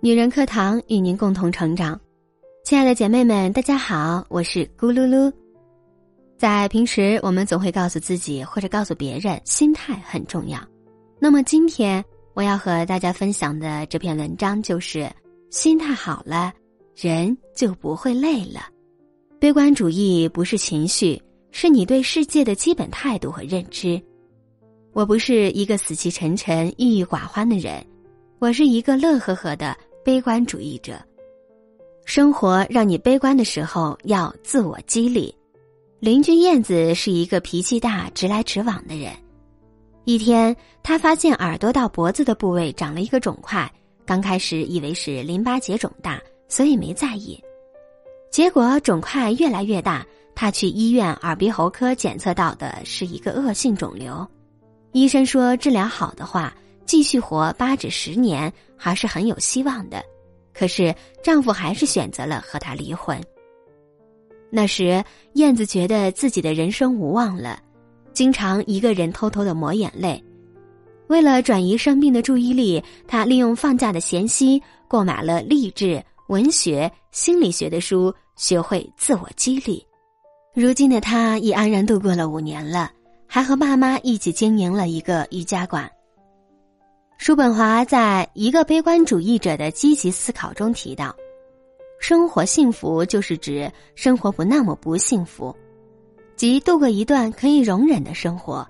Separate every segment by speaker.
Speaker 1: 女人课堂与您共同成长，亲爱的姐妹们，大家好，我是咕噜噜。在平时，我们总会告诉自己或者告诉别人，心态很重要。那么今天我要和大家分享的这篇文章就是：心态好了，人就不会累了。悲观主义不是情绪，是你对世界的基本态度和认知。我不是一个死气沉沉、郁郁寡欢的人，我是一个乐呵呵的。悲观主义者，生活让你悲观的时候要自我激励。邻居燕子是一个脾气大、直来直往的人。一天，他发现耳朵到脖子的部位长了一个肿块，刚开始以为是淋巴结肿大，所以没在意。结果肿块越来越大，他去医院耳鼻喉科检测到的是一个恶性肿瘤。医生说，治疗好的话。继续活八至十年还是很有希望的，可是丈夫还是选择了和她离婚。那时，燕子觉得自己的人生无望了，经常一个人偷偷的抹眼泪。为了转移生病的注意力，她利用放假的闲息购买了励志、文学、心理学的书，学会自我激励。如今的她已安然度过了五年了，还和爸妈一起经营了一个瑜伽馆。叔本华在一个悲观主义者的积极思考中提到：“生活幸福就是指生活不那么不幸福，即度过一段可以容忍的生活。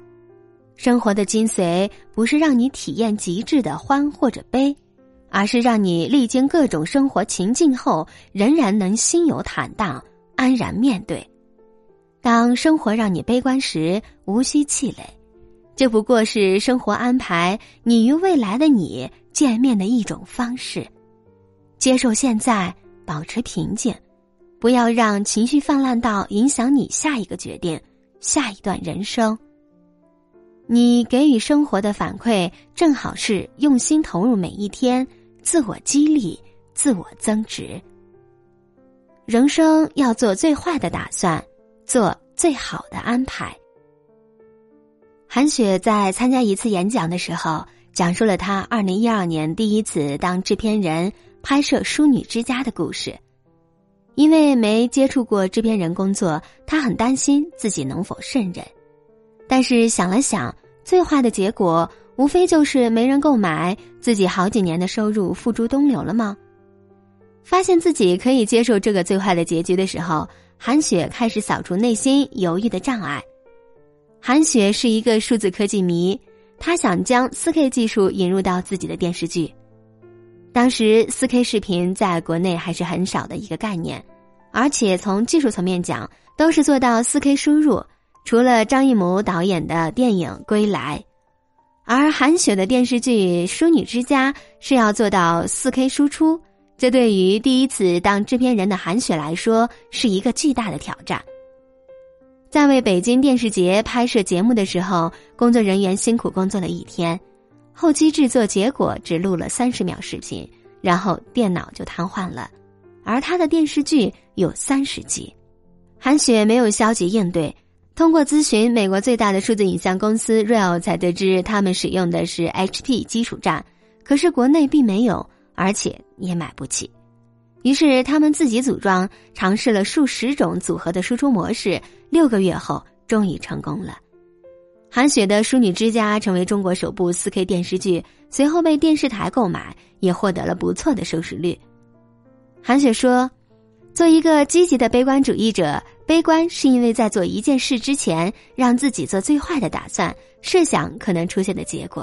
Speaker 1: 生活的精髓不是让你体验极致的欢或者悲，而是让你历经各种生活情境后，仍然能心有坦荡，安然面对。当生活让你悲观时，无需气馁。”这不过是生活安排你与未来的你见面的一种方式，接受现在，保持平静，不要让情绪泛滥到影响你下一个决定、下一段人生。你给予生活的反馈，正好是用心投入每一天，自我激励，自我增值。人生要做最坏的打算，做最好的安排。韩雪在参加一次演讲的时候，讲述了她二零一二年第一次当制片人拍摄《淑女之家》的故事。因为没接触过制片人工作，她很担心自己能否胜任。但是想了想，最坏的结果无非就是没人购买，自己好几年的收入付诸东流了吗？发现自己可以接受这个最坏的结局的时候，韩雪开始扫除内心犹豫的障碍。韩雪是一个数字科技迷，她想将 4K 技术引入到自己的电视剧。当时 4K 视频在国内还是很少的一个概念，而且从技术层面讲，都是做到 4K 输入。除了张艺谋导演的电影《归来》，而韩雪的电视剧《淑女之家》是要做到 4K 输出，这对于第一次当制片人的韩雪来说是一个巨大的挑战。在为北京电视节拍摄节目的时候，工作人员辛苦工作了一天，后期制作结果只录了三十秒视频，然后电脑就瘫痪了。而他的电视剧有三十集，韩雪没有消极应对。通过咨询美国最大的数字影像公司 Real，才得知他们使用的是 HP 基础站，可是国内并没有，而且也买不起。于是他们自己组装，尝试了数十种组合的输出模式。六个月后，终于成功了。韩雪的《淑女之家》成为中国首部 4K 电视剧，随后被电视台购买，也获得了不错的收视率。韩雪说：“做一个积极的悲观主义者，悲观是因为在做一件事之前，让自己做最坏的打算，设想可能出现的结果；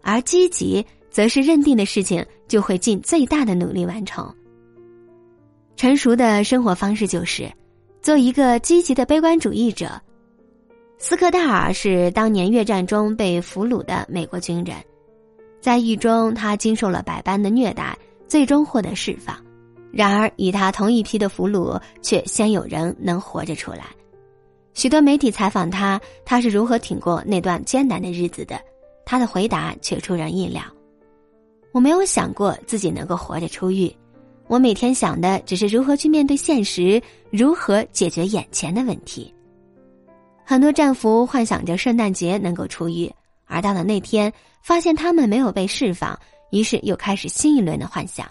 Speaker 1: 而积极，则是认定的事情就会尽最大的努力完成。成熟的生活方式就是。”做一个积极的悲观主义者。斯科戴尔是当年越战中被俘虏的美国军人，在狱中他经受了百般的虐待，最终获得释放。然而，与他同一批的俘虏却鲜有人能活着出来。许多媒体采访他，他是如何挺过那段艰难的日子的？他的回答却出人意料：“我没有想过自己能够活着出狱。”我每天想的只是如何去面对现实，如何解决眼前的问题。很多战俘幻想着圣诞节能够出狱，而到了那天，发现他们没有被释放，于是又开始新一轮的幻想：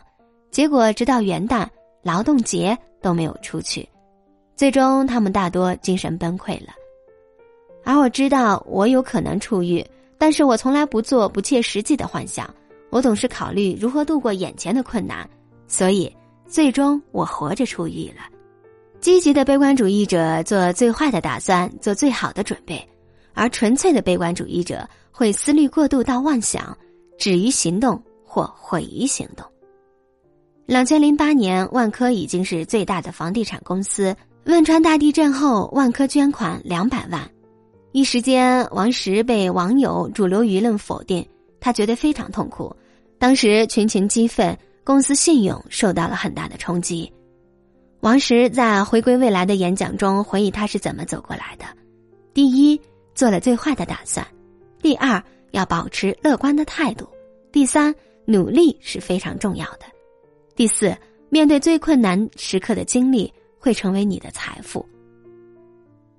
Speaker 1: 结果直到元旦、劳动节都没有出去，最终他们大多精神崩溃了。而我知道我有可能出狱，但是我从来不做不切实际的幻想，我总是考虑如何度过眼前的困难，所以最终我活着出狱了。积极的悲观主义者做最坏的打算，做最好的准备，而纯粹的悲观主义者会思虑过度到妄想，止于行动或毁于行动。两千零八年，万科已经是最大的房地产公司。汶川大地震后，万科捐款两百万。一时间，王石被网友、主流舆论否定，他觉得非常痛苦。当时群情激愤，公司信用受到了很大的冲击。王石在回归未来的演讲中回忆他是怎么走过来的：第一，做了最坏的打算；第二，要保持乐观的态度；第三，努力是非常重要的；第四，面对最困难时刻的经历会成为你的财富。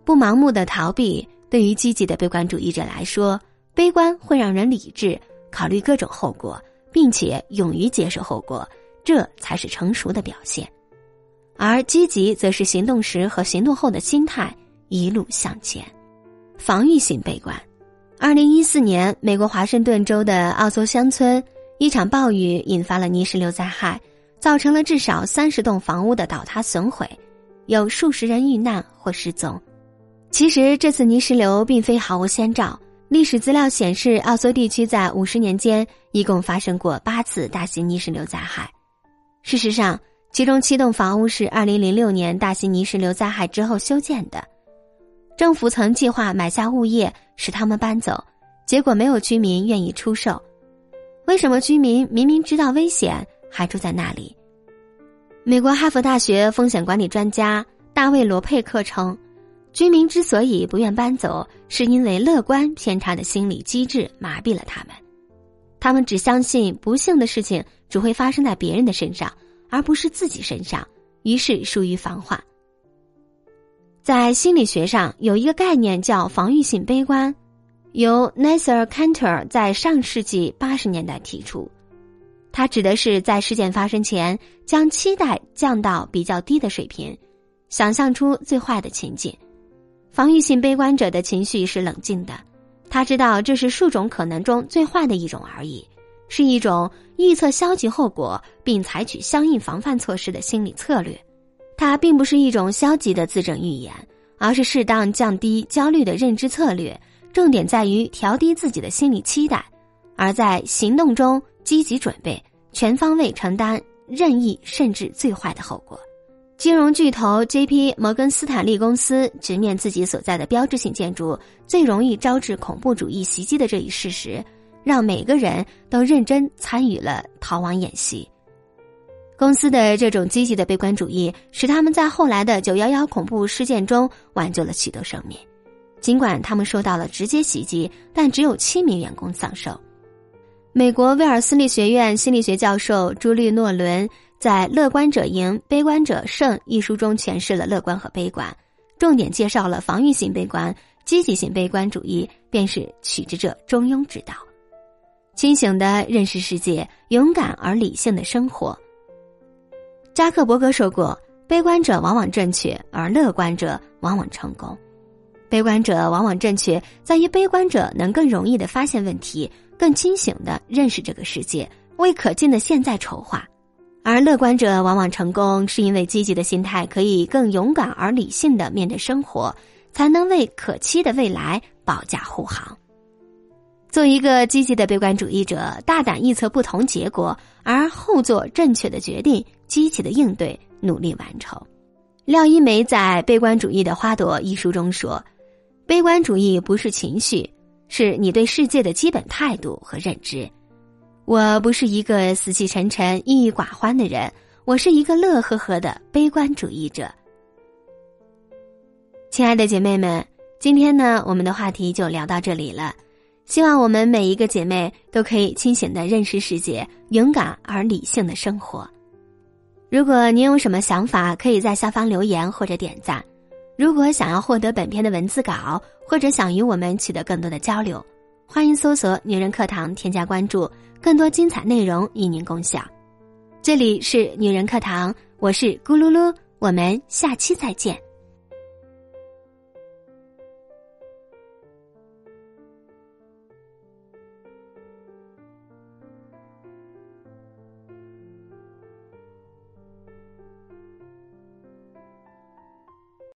Speaker 1: 不盲目的逃避。对于积极的悲观主义者来说，悲观会让人理智，考虑各种后果，并且勇于接受后果，这才是成熟的表现；而积极则是行动时和行动后的心态一路向前。防御性悲观。二零一四年，美国华盛顿州的奥索乡村一场暴雨引发了泥石流灾害，造成了至少三十栋房屋的倒塌损毁，有数十人遇难或失踪。其实这次泥石流并非毫无先兆。历史资料显示，奥索地区在五十年间一共发生过八次大型泥石流灾害。事实上，其中七栋房屋是二零零六年大型泥石流灾害之后修建的。政府曾计划买下物业使他们搬走，结果没有居民愿意出售。为什么居民明明知道危险还住在那里？美国哈佛大学风险管理专家大卫·罗佩克称。居民之所以不愿搬走，是因为乐观偏差的心理机制麻痹了他们。他们只相信不幸的事情只会发生在别人的身上，而不是自己身上，于是疏于防患。在心理学上有一个概念叫防御性悲观，由 Nasser Cantor 在上世纪八十年代提出。它指的是在事件发生前将期待降到比较低的水平，想象出最坏的情景。防御性悲观者的情绪是冷静的，他知道这是数种可能中最坏的一种而已，是一种预测消极后果并采取相应防范措施的心理策略。它并不是一种消极的自证预言，而是适当降低焦虑的认知策略。重点在于调低自己的心理期待，而在行动中积极准备，全方位承担任意甚至最坏的后果。金融巨头 J.P. 摩根斯坦利公司直面自己所在的标志性建筑最容易招致恐怖主义袭击的这一事实，让每个人都认真参与了逃亡演习。公司的这种积极的悲观主义，使他们在后来的九幺幺恐怖事件中挽救了许多生命。尽管他们受到了直接袭击，但只有七名员工丧生。美国威尔斯利学院心理学教授朱莉诺伦。在《乐观者赢，悲观者胜》一书中诠释了乐观和悲观，重点介绍了防御性悲观、积极性悲观主义便是取之者中庸之道。清醒的认识世界，勇敢而理性的生活。扎克伯格说过：“悲观者往往正确，而乐观者往往成功。悲观者往往正确，在于悲观者能更容易的发现问题，更清醒的认识这个世界，为可见的现在筹划。”而乐观者往往成功，是因为积极的心态可以更勇敢而理性的面对生活，才能为可期的未来保驾护航。做一个积极的悲观主义者，大胆预测不同结果，而后做正确的决定，积极的应对，努力完成。廖一梅在《悲观主义的花朵》一书中说：“悲观主义不是情绪，是你对世界的基本态度和认知。”我不是一个死气沉沉、郁郁寡欢的人，我是一个乐呵呵的悲观主义者。亲爱的姐妹们，今天呢，我们的话题就聊到这里了。希望我们每一个姐妹都可以清醒的认识世界，勇敢而理性的生活。如果您有什么想法，可以在下方留言或者点赞。如果想要获得本篇的文字稿，或者想与我们取得更多的交流，欢迎搜索“女人课堂”，添加关注。更多精彩内容与您共享。这里是女人课堂，我是咕噜噜，我们下期再见。